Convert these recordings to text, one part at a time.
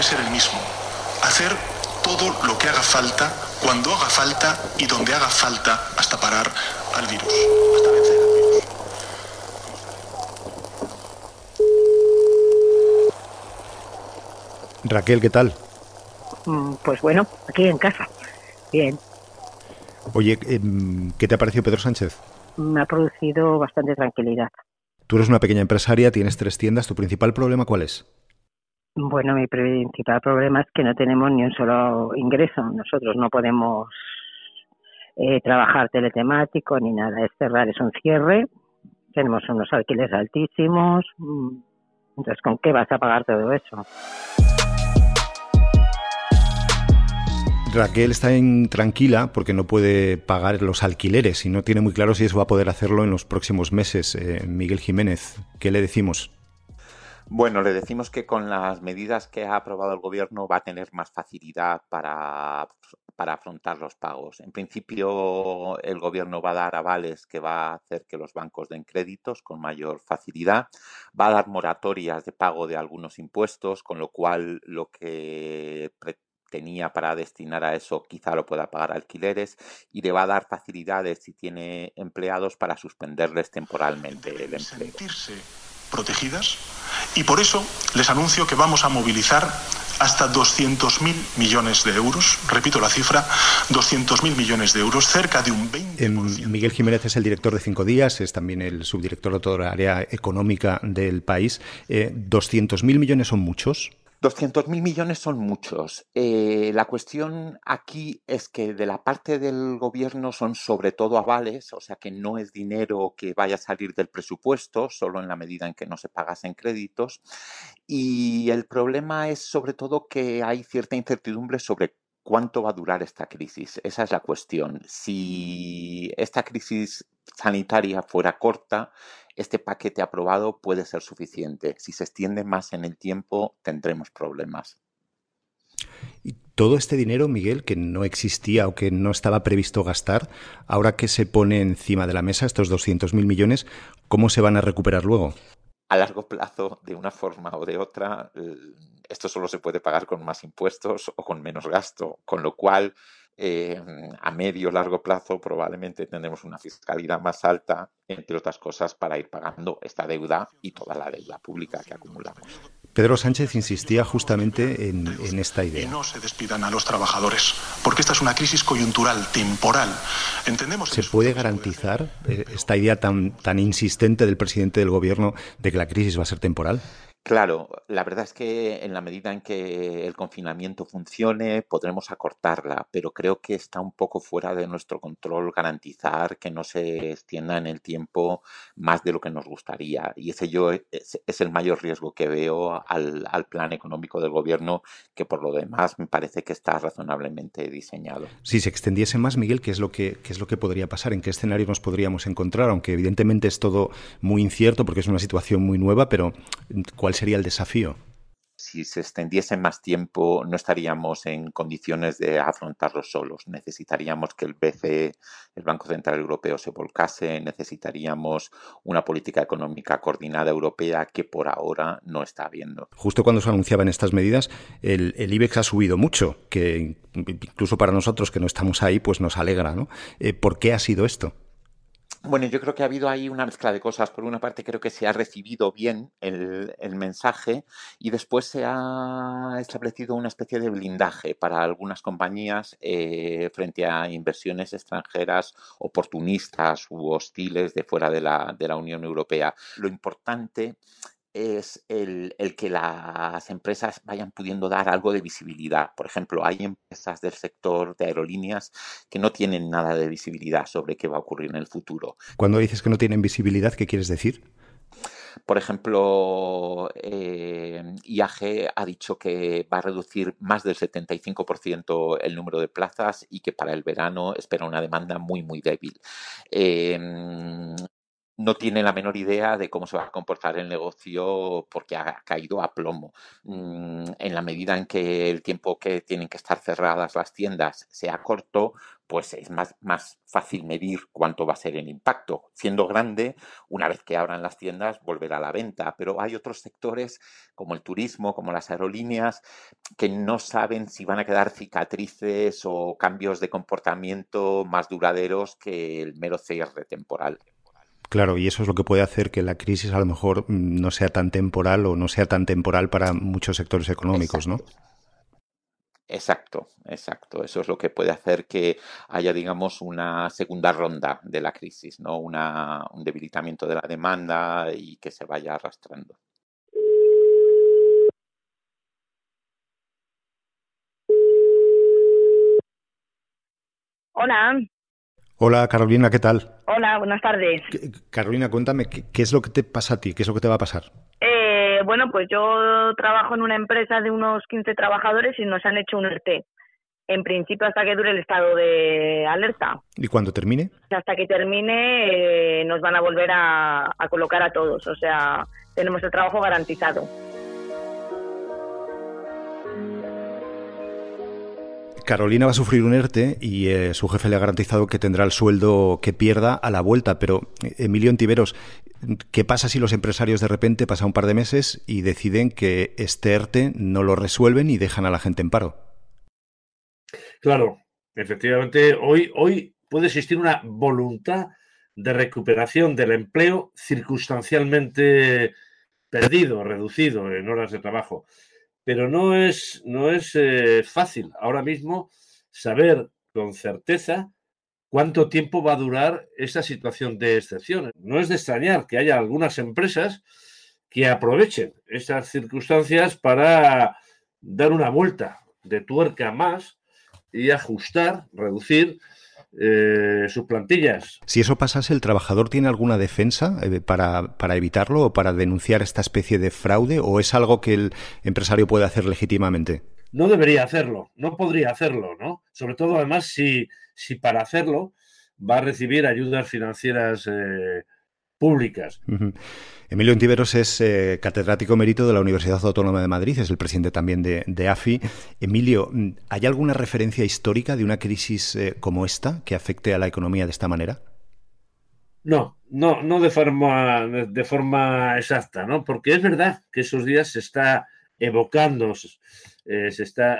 debe ser el mismo. Hacer todo lo que haga falta, cuando haga falta y donde haga falta hasta parar al virus, hasta vencer al virus. Raquel, ¿qué tal? Mm, Pues bueno, aquí en casa. Bien, Oye, em, ¿qué te ha parecido Pedro Sánchez? me ha producido bastante tranquilidad. Tú eres una pequeña empresaria, tienes tres tiendas, ¿tu principal problema cuál es? Bueno, mi principal problema es que no tenemos ni un solo ingreso. Nosotros no podemos eh, trabajar teletemático ni nada. Es cerrar, es un cierre. Tenemos unos alquileres altísimos. Mm, Entonces, ¿con qué vas a pagar todo eso? Raquel está intranquila porque no puede pagar los alquileres y no tiene muy claro si eso va a poder hacerlo en los próximos meses. Eh, Miguel Jiménez, ¿qué le decimos? Bueno, le decimos que con las medidas que ha aprobado el gobierno va a tener más facilidad para, para afrontar los pagos. En principio, el gobierno va a dar avales que va a hacer que los bancos den créditos con mayor facilidad. Va a dar moratorias de pago de algunos impuestos, con lo cual lo que tenía para destinar a eso quizá lo pueda pagar alquileres y le va a dar facilidades si tiene empleados para suspenderles temporalmente el empleo. sentirse protegidas y por eso les anuncio que vamos a movilizar hasta 200.000 millones de euros, repito la cifra, 200.000 millones de euros, cerca de un 20%. Em, Miguel Jiménez es el director de Cinco Días, es también el subdirector de toda la área económica del país. Eh, ¿200.000 millones son muchos? 200.000 millones son muchos. Eh, la cuestión aquí es que de la parte del gobierno son sobre todo avales, o sea que no es dinero que vaya a salir del presupuesto, solo en la medida en que no se pagasen créditos. Y el problema es sobre todo que hay cierta incertidumbre sobre cuánto va a durar esta crisis. Esa es la cuestión. Si esta crisis sanitaria fuera corta, este paquete aprobado puede ser suficiente. Si se extiende más en el tiempo, tendremos problemas. Y todo este dinero, Miguel, que no existía o que no estaba previsto gastar, ahora que se pone encima de la mesa estos 200.000 millones, ¿cómo se van a recuperar luego? A largo plazo, de una forma o de otra, esto solo se puede pagar con más impuestos o con menos gasto, con lo cual eh, a medio o largo plazo probablemente tendremos una fiscalidad más alta, entre otras cosas, para ir pagando esta deuda y toda la deuda pública que acumulamos. Pedro Sánchez insistía justamente en, en esta Y idea. no se despidan a los trabajadores, porque esta es una crisis coyuntural, temporal. Entendemos que ¿Se puede garantizar eh, esta idea tan, tan insistente del presidente del gobierno de que la crisis va a ser temporal? Claro, la verdad es que en la medida en que el confinamiento funcione, podremos acortarla, pero creo que está un poco fuera de nuestro control garantizar que no se extienda en el tiempo más de lo que nos gustaría. Y ese yo es, es el mayor riesgo que veo al, al plan económico del gobierno, que por lo demás me parece que está razonablemente diseñado. Si se extendiese más, Miguel, ¿qué es lo que, qué es lo que podría pasar? ¿En qué escenario nos podríamos encontrar? Aunque evidentemente es todo muy incierto porque es una situación muy nueva, pero ¿cuál sería el desafío? si se extendiese más tiempo no estaríamos en condiciones de afrontarlo solos. Necesitaríamos que el BCE, el Banco Central Europeo, se volcase, necesitaríamos una política económica coordinada europea que por ahora no está habiendo. Justo cuando se anunciaban estas medidas, el, el IBEX ha subido mucho, que incluso para nosotros que no estamos ahí, pues nos alegra, ¿no? Eh, ¿Por qué ha sido esto? Bueno, yo creo que ha habido ahí una mezcla de cosas. Por una parte, creo que se ha recibido bien el, mensaje y después se ha establecido una especie de blindaje para algunas compañías eh, frente a inversiones extranjeras oportunistas u hostiles de fuera de la, de la Unión Europea. Lo importante es el, el, que las empresas vayan pudiendo dar algo de visibilidad. Por ejemplo, hay empresas del sector de aerolíneas que no tienen nada de visibilidad sobre qué va a ocurrir en el futuro. Cuando dices que no tienen visibilidad, ¿qué quieres decir? Por ejemplo, eh, IAG ha dicho que va a reducir más del 75% el número de plazas y que para el verano espera una demanda muy, muy débil. Eh, no tiene la menor idea de cómo se va a comportar el negocio porque ha caído a plomo. Mm, en la medida en que el tiempo que tienen que estar cerradas las tiendas sea corto, pues es más, más fácil medir cuánto va a ser el impacto. Siendo grande, una vez que abran las tiendas, volverá a la venta. Pero hay otros sectores, como el turismo, como las aerolíneas, que no saben si van a quedar cicatrices o cambios de comportamiento más duraderos que el mero cierre temporal. Claro, y eso es lo que puede hacer que la crisis a lo mejor mm, no sea tan temporal o no sea tan temporal para muchos sectores económicos, ¿no? Exacto, exacto. Eso es lo que puede hacer que haya, digamos, una segunda ronda de la crisis, ¿no? Una, un debilitamiento de la demanda y que se vaya arrastrando. Hola. Hola Carolina, ¿qué tal? Hola, buenas tardes. Carolina, cuéntame, ¿qué, es lo que te pasa a ti? ¿Qué es lo que te va a pasar? Eh, bueno, pues yo trabajo en una empresa de unos 15 trabajadores y nos han hecho un ERTE. En principio hasta que dure el estado de alerta. ¿Y cuando termine? Hasta que termine eh, nos van a volver a colocar a todos. O sea, tenemos el trabajo garantizado. Carolina va a sufrir un ERTE y eh, su jefe le ha garantizado que tendrá el sueldo que pierda a la vuelta. Pero, Emilio Antiveros, ¿qué pasa si los empresarios de repente pasan un par de meses y deciden que este ERTE no lo resuelven y dejan a la gente en paro? Claro, efectivamente, hoy, hoy puede existir una voluntad de recuperación del empleo circunstancialmente perdido, reducido en horas de trabajo pero no es, no es eh, fácil ahora mismo saber con certeza cuánto tiempo va a durar esta situación de excepción. No es de extrañar que haya algunas empresas que aprovechen estas circunstancias para dar una vuelta de tuerca más y ajustar, reducir eh, sus plantillas. Si eso pasase, ¿el trabajador tiene alguna defensa eh, para, para, evitarlo o para denunciar esta especie de fraude o es algo que el empresario puede hacer legítimamente? No debería hacerlo, no podría hacerlo, ¿no? Sobre todo, además, si, si para hacerlo va a recibir ayudas financieras eh, públicas. Emilio Ontiveros es eh, catedrático mérito de la Universidad Autónoma de Madrid, es el presidente también de, AFI. Emilio, ¿hay alguna referencia histórica de una crisis eh, como esta que afecte a la economía de esta manera? No, no, no de forma, de forma exacta, ¿no? Porque es verdad que esos días se está evocando, eh, se está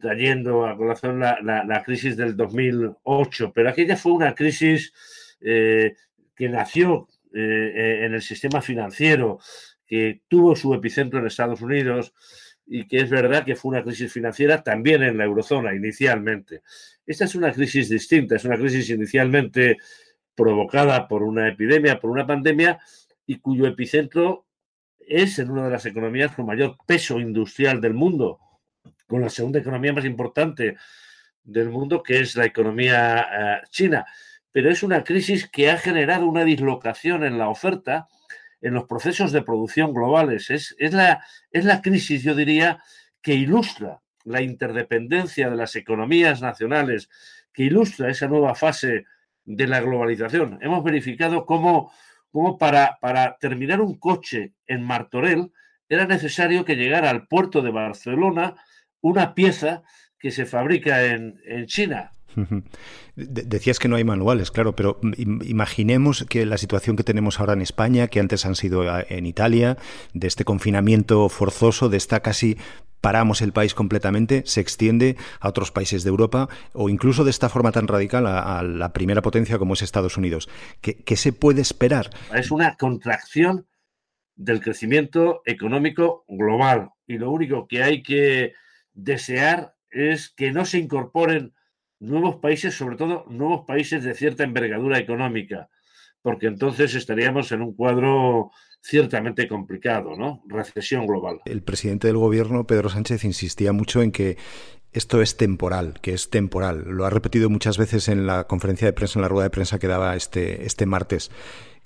trayendo a colación la, la, crisis del 2008, pero aquella fue una crisis que nació eh, eh, en el sistema financiero, que tuvo su epicentro en Estados Unidos y que es verdad que fue una crisis financiera también en la eurozona inicialmente. Esta es una crisis distinta, es una crisis inicialmente provocada por una epidemia, por una pandemia y cuyo epicentro es en una de las economías con mayor peso industrial del mundo, con la segunda economía más importante del mundo, que es la economía eh, china pero es una crisis que ha generado una dislocación en la oferta, en los procesos de producción globales. Es, la, es la crisis, yo diría, que ilustra la interdependencia de las economías nacionales, que ilustra esa nueva fase de la globalización. Hemos verificado cómo, cómo para, para, terminar un coche en Martorell era necesario que llegara al puerto de Barcelona una pieza que se fabrica en, en China. Decías que no hay manuales, claro, pero imaginemos que la situación que tenemos ahora en España, que antes han sido ah, en Italia, de este confinamiento forzoso, de esta casi paramos el país completamente, se extiende a otros países de Europa o incluso de esta forma tan radical a, la primera potencia como es Estados Unidos. ¿Qué, se puede esperar? Es una contracción del crecimiento económico global y lo único que hay que desear es que no se incorporen nuevos países, sobre todo nuevos países de cierta envergadura económica, porque entonces estaríamos en un cuadro ciertamente complicado, ¿no? Recesión global. El presidente del gobierno, Pedro Sánchez, insistía mucho en que esto es temporal, que es temporal. Lo ha repetido muchas veces en la conferencia de prensa, en la rueda de prensa que daba este, este martes.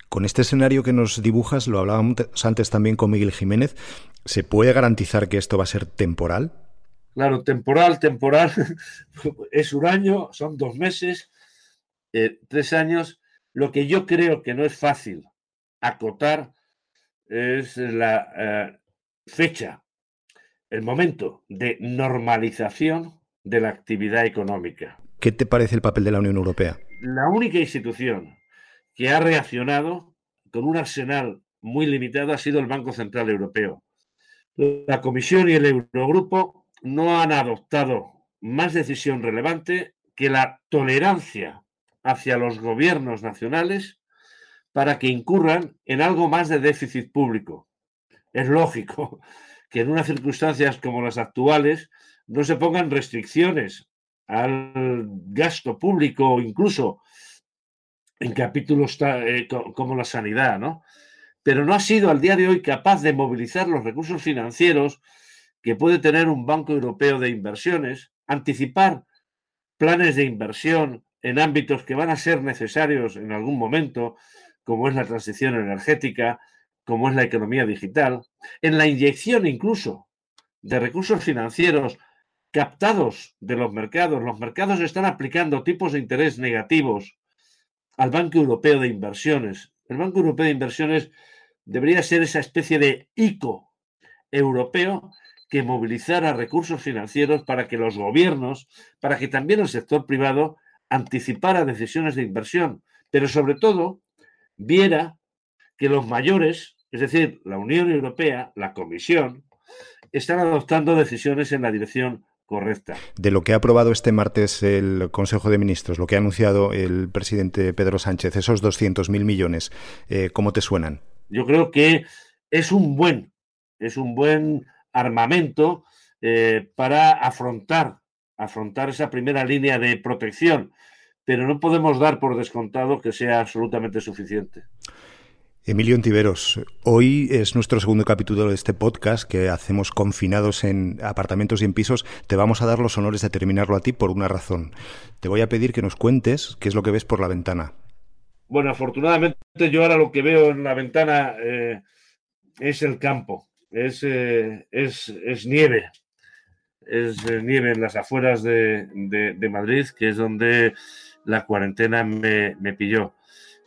Con este escenario que nos dibujas, lo hablábamos antes también con Miguel Jiménez, ¿se puede garantizar que esto va a ser temporal? Claro, temporal, temporal, es un año, son dos meses, eh, tres años, Lo que yo creo que no es fácil acotar es la eh, fecha, el momento de normalización de la actividad económica. ¿Qué te parece el papel de la Unión Europea? La única institución que ha reaccionado con un arsenal muy limitado ha sido el Banco Central Europeo. La Comisión y el Eurogrupo no han adoptado más decisión relevante que la tolerancia hacia los gobiernos nacionales para que incurran en algo más de déficit público. Es lógico que en unas circunstancias como las actuales no se pongan restricciones al gasto público o incluso en capítulos eh, como la sanidad, ¿no? Pero no ha sido al día de hoy capaz de movilizar los recursos financieros que puede tener un Banco Europeo de Inversiones, anticipar planes de inversión en ámbitos que van a ser necesarios en algún momento, como es la transición energética, como es la economía digital, en la inyección incluso de recursos financieros captados de los mercados. Los mercados están aplicando tipos de interés negativos al Banco Europeo de Inversiones. El Banco Europeo de Inversiones debería ser esa especie de ICO europeo que movilizara recursos financieros para que los gobiernos, para que también el sector privado anticipara decisiones de inversión, pero sobre todo viera que los mayores, es decir, la Unión Europea, la Comisión, están adoptando decisiones en la dirección correcta. De lo que ha aprobado este martes el Consejo de Ministros, lo que ha anunciado el presidente Pedro Sánchez, esos 200.000 millones, eh, ¿cómo te suenan? Yo creo que es un buen, es un buen armamento eh, para afrontar, afrontar esa primera línea de protección, pero no podemos dar por descontado que sea absolutamente suficiente. Emilio Antiveros, hoy es nuestro segundo capítulo de este podcast que hacemos confinados en apartamentos y en pisos. Te vamos a dar los honores de terminarlo a ti por una razón. Te voy a pedir que nos cuentes qué es lo que ves por la ventana. Bueno, afortunadamente yo ahora lo que veo en la ventana eh, es el campo, es, eh, es, es, nieve, es eh, nieve en las afueras de, de, Madrid, que es donde la cuarentena me, me pilló.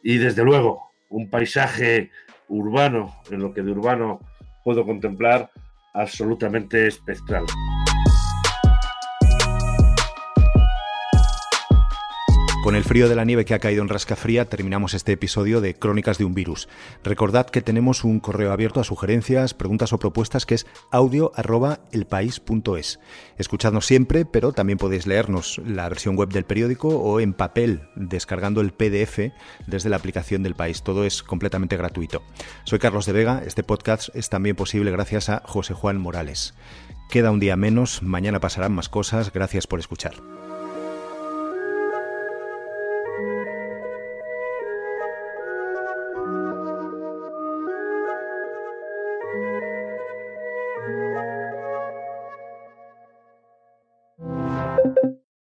Y desde luego, un paisaje urbano, en lo que de urbano puedo contemplar, absolutamente espectral. Con el frío de la nieve que ha caído en Rascafría, terminamos este episodio de Crónicas de un Virus. Recordad que tenemos un correo abierto a sugerencias, preguntas o propuestas que es audio.elpaís.es. Escuchadnos siempre, pero también podéis leernos la versión web del periódico o en papel, descargando el PDF desde la aplicación del país. Todo es completamente gratuito. Soy Carlos de Vega, este podcast es también posible gracias a José Juan Morales. Queda un día menos, mañana pasarán más cosas, gracias por escuchar.